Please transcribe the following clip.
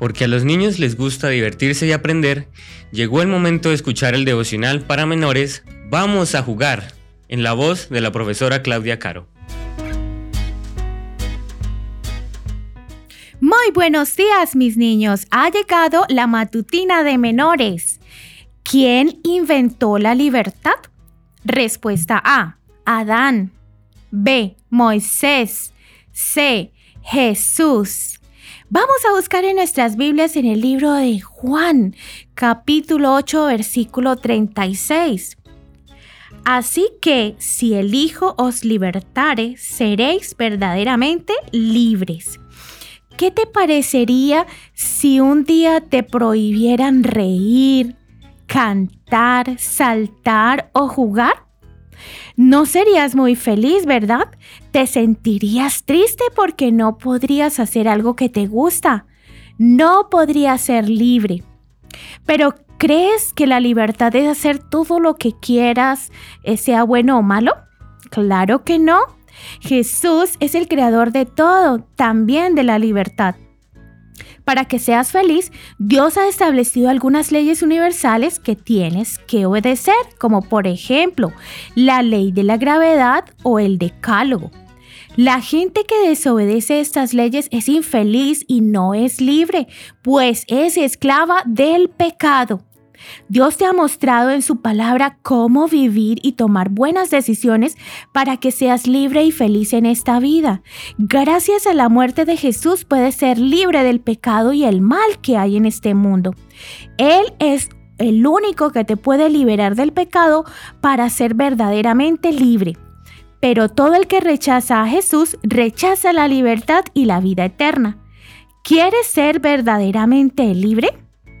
porque a los niños les gusta divertirse y aprender, llegó el momento de escuchar el devocional para menores Vamos a jugar, en la voz de la profesora Claudia Caro. Muy buenos días mis niños, ha llegado la matutina de menores. ¿Quién inventó la libertad? Respuesta A, Adán. B, Moisés. C, Jesús. Vamos a buscar en nuestras Biblias en el libro de Juan, capítulo 8, versículo 36. Así que si el Hijo os libertare, seréis verdaderamente libres. ¿Qué te parecería si un día te prohibieran reír, cantar, saltar o jugar? No serías muy feliz, ¿verdad? Te sentirías triste porque no podrías hacer algo que te gusta. No podrías ser libre. Pero ¿crees que la libertad es hacer todo lo que quieras, eh, sea bueno o malo? Claro que no. Jesús es el creador de todo, también de la libertad. Para que seas feliz, Dios ha establecido algunas leyes universales que tienes que obedecer, como por ejemplo la ley de la gravedad o el decálogo. La gente que desobedece estas leyes es infeliz y no es libre, pues es esclava del pecado. Dios te ha mostrado en su palabra cómo vivir y tomar buenas decisiones para que seas libre y feliz en esta vida. Gracias a la muerte de Jesús puedes ser libre del pecado y el mal que hay en este mundo. Él es el único que te puede liberar del pecado para ser verdaderamente libre. Pero todo el que rechaza a Jesús rechaza la libertad y la vida eterna. ¿Quieres ser verdaderamente libre?